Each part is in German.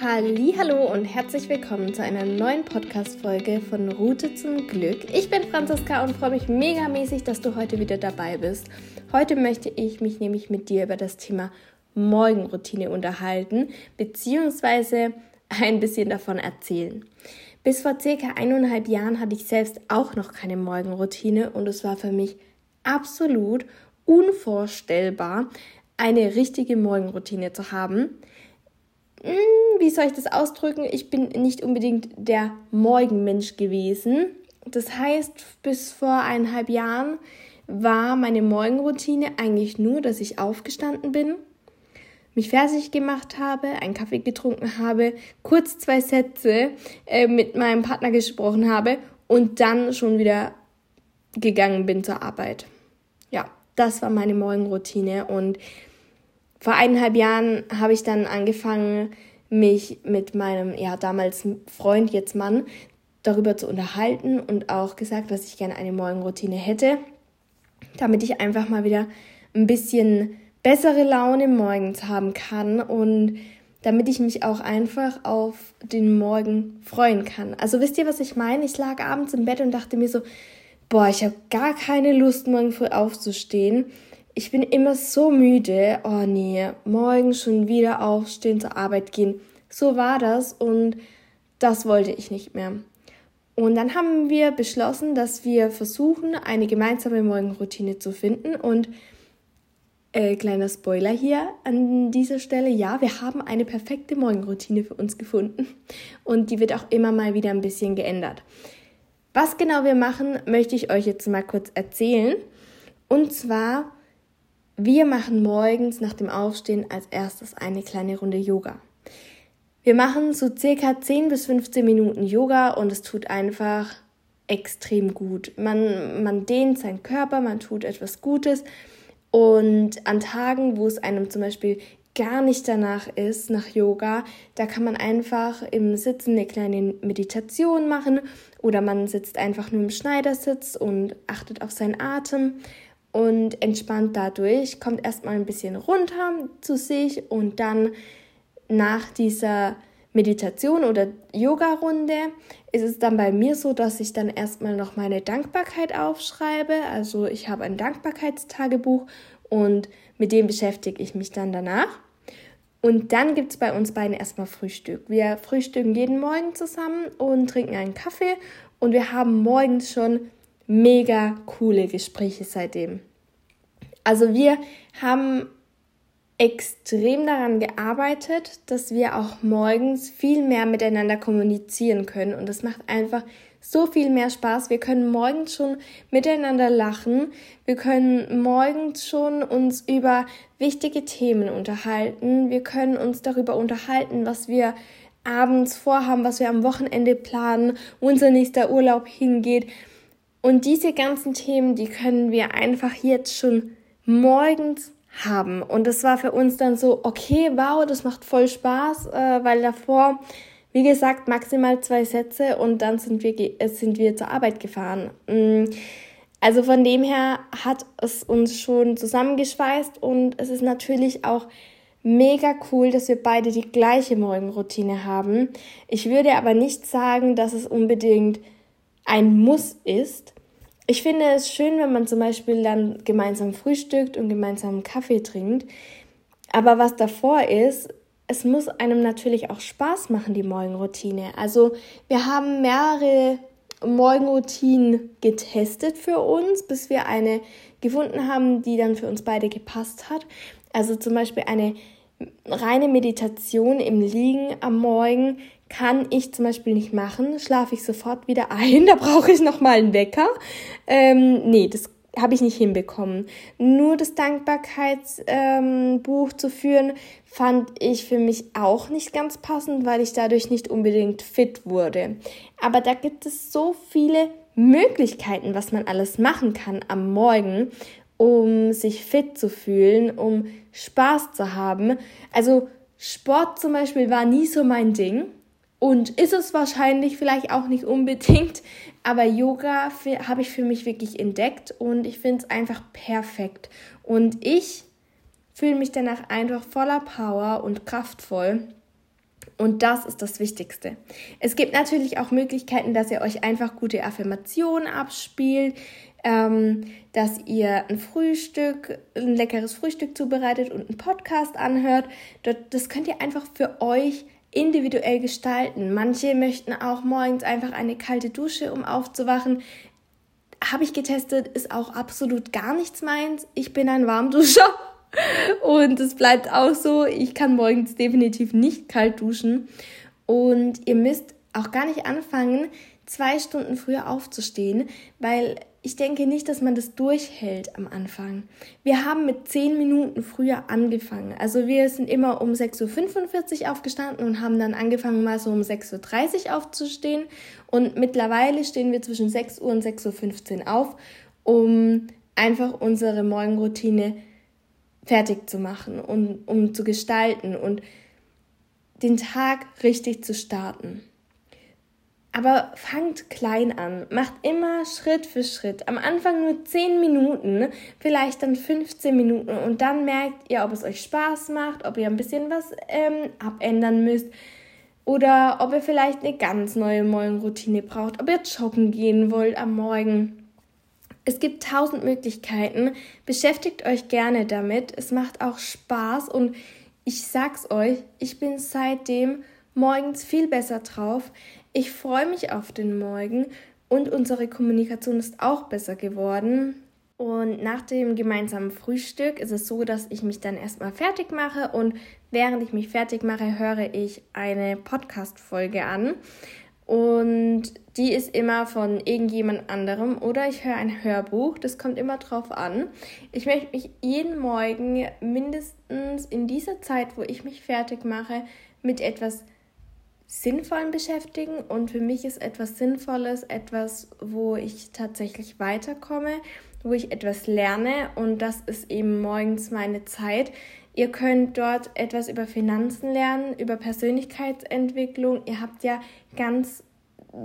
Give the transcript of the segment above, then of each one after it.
Hallo und herzlich willkommen zu einer neuen Podcast Folge von Route zum Glück. Ich bin Franziska und freue mich megamäßig, dass du heute wieder dabei bist. Heute möchte ich mich nämlich mit dir über das Thema Morgenroutine unterhalten, beziehungsweise ein bisschen davon erzählen. Bis vor circa eineinhalb Jahren hatte ich selbst auch noch keine Morgenroutine und es war für mich absolut unvorstellbar, eine richtige Morgenroutine zu haben. Hm, wie soll ich das ausdrücken? Ich bin nicht unbedingt der Morgenmensch gewesen. Das heißt, bis vor eineinhalb Jahren war meine Morgenroutine eigentlich nur, dass ich aufgestanden bin, mich fertig gemacht habe, einen Kaffee getrunken habe, kurz zwei Sätze äh, mit meinem Partner gesprochen habe und dann schon wieder gegangen bin zur Arbeit. Ja, das war meine Morgenroutine und vor eineinhalb Jahren habe ich dann angefangen, mich mit meinem, ja, damals Freund, jetzt Mann, darüber zu unterhalten und auch gesagt, dass ich gerne eine Morgenroutine hätte, damit ich einfach mal wieder ein bisschen bessere Laune morgens haben kann und damit ich mich auch einfach auf den Morgen freuen kann. Also wisst ihr, was ich meine? Ich lag abends im Bett und dachte mir so, boah, ich habe gar keine Lust, morgen früh aufzustehen ich bin immer so müde. Oh nee, morgen schon wieder aufstehen, zur Arbeit gehen. So war das und das wollte ich nicht mehr. Und dann haben wir beschlossen, dass wir versuchen, eine gemeinsame Morgenroutine zu finden. Und äh, kleiner Spoiler hier an dieser Stelle, ja, wir haben eine perfekte Morgenroutine für uns gefunden. Und die wird auch immer mal wieder ein bisschen geändert. Was genau wir machen, möchte ich euch jetzt mal kurz erzählen. Und zwar wir machen morgens nach dem Aufstehen als erstes eine kleine Runde Yoga. Wir machen so circa 10 bis 15 Minuten Yoga und es tut einfach extrem gut. Man, man dehnt seinen Körper, man tut etwas Gutes und an Tagen, wo es einem zum Beispiel gar nicht danach ist, nach Yoga, da kann man einfach im Sitzen eine kleine Meditation machen oder man sitzt einfach nur im Schneidersitz und achtet auf seinen Atem und entspannt dadurch, kommt erstmal ein bisschen runter zu sich und dann nach dieser Meditation oder Yoga-Runde ist es dann bei mir so, dass ich dann erstmal noch meine Dankbarkeit aufschreibe. Also ich habe ein Dankbarkeitstagebuch und mit dem beschäftige ich mich dann danach. Und dann gibt es bei uns beiden erstmal Frühstück. Wir frühstücken jeden Morgen zusammen und trinken einen Kaffee und wir haben morgens schon mega coole Gespräche seitdem. Also wir haben extrem daran gearbeitet, dass wir auch morgens viel mehr miteinander kommunizieren können und das macht einfach so viel mehr Spaß. Wir können morgens schon miteinander lachen. Wir können morgens schon uns über wichtige Themen unterhalten. Wir können uns darüber unterhalten, was wir abends vorhaben, was wir am Wochenende planen, wo unser nächster Urlaub hingeht. Und diese ganzen Themen, die können wir einfach jetzt schon morgens haben. Und das war für uns dann so, okay, wow, das macht voll Spaß, äh, weil davor, wie gesagt, maximal zwei Sätze und dann sind wir, äh, sind wir zur Arbeit gefahren. Mm, also von dem her hat es uns schon zusammengeschweißt und es ist natürlich auch mega cool, dass wir beide die gleiche Morgenroutine haben. Ich würde aber nicht sagen, dass es unbedingt ein Muss ist. Ich finde es schön, wenn man zum Beispiel dann gemeinsam frühstückt und gemeinsam Kaffee trinkt. Aber was davor ist, es muss einem natürlich auch Spaß machen, die Morgenroutine. Also wir haben mehrere Morgenroutinen getestet für uns, bis wir eine gefunden haben, die dann für uns beide gepasst hat. Also zum Beispiel eine reine Meditation im Liegen am Morgen kann ich zum Beispiel nicht machen, schlafe ich sofort wieder ein, da brauche ich nochmal einen Wecker. Ähm, nee, das habe ich nicht hinbekommen. Nur das Dankbarkeitsbuch ähm, zu führen, fand ich für mich auch nicht ganz passend, weil ich dadurch nicht unbedingt fit wurde. Aber da gibt es so viele Möglichkeiten, was man alles machen kann am Morgen, um sich fit zu fühlen, um Spaß zu haben. Also Sport zum Beispiel war nie so mein Ding. Und ist es wahrscheinlich vielleicht auch nicht unbedingt, aber Yoga habe ich für mich wirklich entdeckt und ich finde es einfach perfekt. Und ich fühle mich danach einfach voller Power und kraftvoll. Und das ist das Wichtigste. Es gibt natürlich auch Möglichkeiten, dass ihr euch einfach gute Affirmationen abspielt, ähm, dass ihr ein Frühstück, ein leckeres Frühstück zubereitet und einen Podcast anhört. Das könnt ihr einfach für euch individuell gestalten. Manche möchten auch morgens einfach eine kalte Dusche, um aufzuwachen. Habe ich getestet, ist auch absolut gar nichts meins. Ich bin ein Warmduscher und es bleibt auch so. Ich kann morgens definitiv nicht kalt duschen. Und ihr müsst auch gar nicht anfangen, zwei Stunden früher aufzustehen, weil ich denke nicht, dass man das durchhält am Anfang. Wir haben mit zehn Minuten früher angefangen. Also wir sind immer um 6.45 Uhr aufgestanden und haben dann angefangen, mal so um 6.30 Uhr aufzustehen. Und mittlerweile stehen wir zwischen 6 Uhr und 6.15 Uhr auf, um einfach unsere Morgenroutine fertig zu machen und um zu gestalten und den Tag richtig zu starten. Aber fangt klein an, macht immer Schritt für Schritt. Am Anfang nur 10 Minuten, vielleicht dann 15 Minuten und dann merkt ihr, ob es euch Spaß macht, ob ihr ein bisschen was ähm, abändern müsst oder ob ihr vielleicht eine ganz neue Morgenroutine braucht, ob ihr joggen gehen wollt am Morgen. Es gibt tausend Möglichkeiten. Beschäftigt euch gerne damit. Es macht auch Spaß und ich sag's euch, ich bin seitdem morgens viel besser drauf. Ich freue mich auf den Morgen und unsere Kommunikation ist auch besser geworden. Und nach dem gemeinsamen Frühstück ist es so, dass ich mich dann erstmal fertig mache und während ich mich fertig mache, höre ich eine Podcast-Folge an. Und die ist immer von irgendjemand anderem oder ich höre ein Hörbuch. Das kommt immer drauf an. Ich möchte mich jeden Morgen mindestens in dieser Zeit, wo ich mich fertig mache, mit etwas Sinnvollen beschäftigen und für mich ist etwas Sinnvolles etwas, wo ich tatsächlich weiterkomme, wo ich etwas lerne und das ist eben morgens meine Zeit. Ihr könnt dort etwas über Finanzen lernen, über Persönlichkeitsentwicklung. Ihr habt ja ganz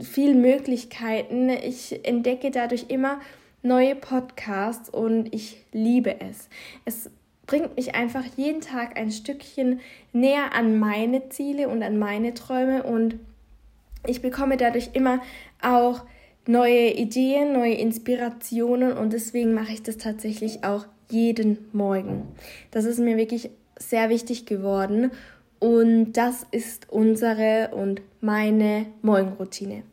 viele Möglichkeiten. Ich entdecke dadurch immer neue Podcasts und ich liebe es. Es bringt mich einfach jeden Tag ein Stückchen näher an meine Ziele und an meine Träume und ich bekomme dadurch immer auch neue Ideen, neue Inspirationen und deswegen mache ich das tatsächlich auch jeden Morgen. Das ist mir wirklich sehr wichtig geworden und das ist unsere und meine Morgenroutine.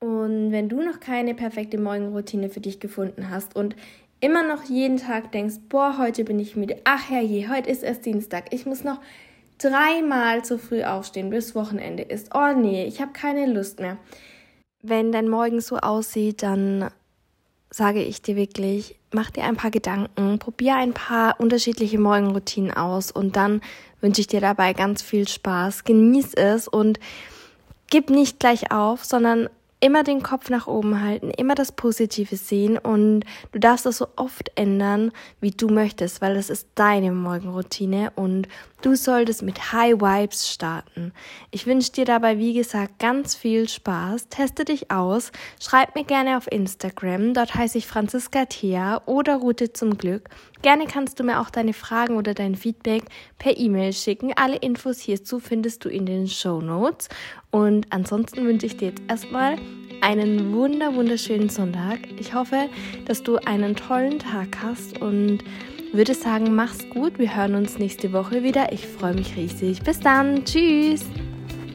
Und wenn du noch keine perfekte Morgenroutine für dich gefunden hast und immer noch jeden Tag denkst, boah, heute bin ich müde, ach herrje, heute ist erst Dienstag, ich muss noch dreimal zu früh aufstehen, bis Wochenende ist. Oh nee, ich habe keine Lust mehr. Wenn dein Morgen so aussieht, dann sage ich dir wirklich, mach dir ein paar Gedanken, probier ein paar unterschiedliche Morgenroutinen aus und dann wünsche ich dir dabei ganz viel Spaß. Genieß es und gib nicht gleich auf, sondern immer den Kopf nach oben halten, immer das Positive sehen und du darfst das so oft ändern, wie du möchtest, weil es ist deine Morgenroutine und du solltest mit High Vibes starten. Ich wünsche dir dabei, wie gesagt, ganz viel Spaß. Teste dich aus. Schreib mir gerne auf Instagram. Dort heiße ich Franziska Thea oder Route zum Glück. Gerne kannst du mir auch deine Fragen oder dein Feedback per E-Mail schicken. Alle Infos hierzu findest du in den Show Notes. Und ansonsten wünsche ich dir jetzt erstmal einen wunder wunderschönen Sonntag. Ich hoffe, dass du einen tollen Tag hast und würde sagen, mach's gut. Wir hören uns nächste Woche wieder. Ich freue mich riesig. Bis dann. Tschüss.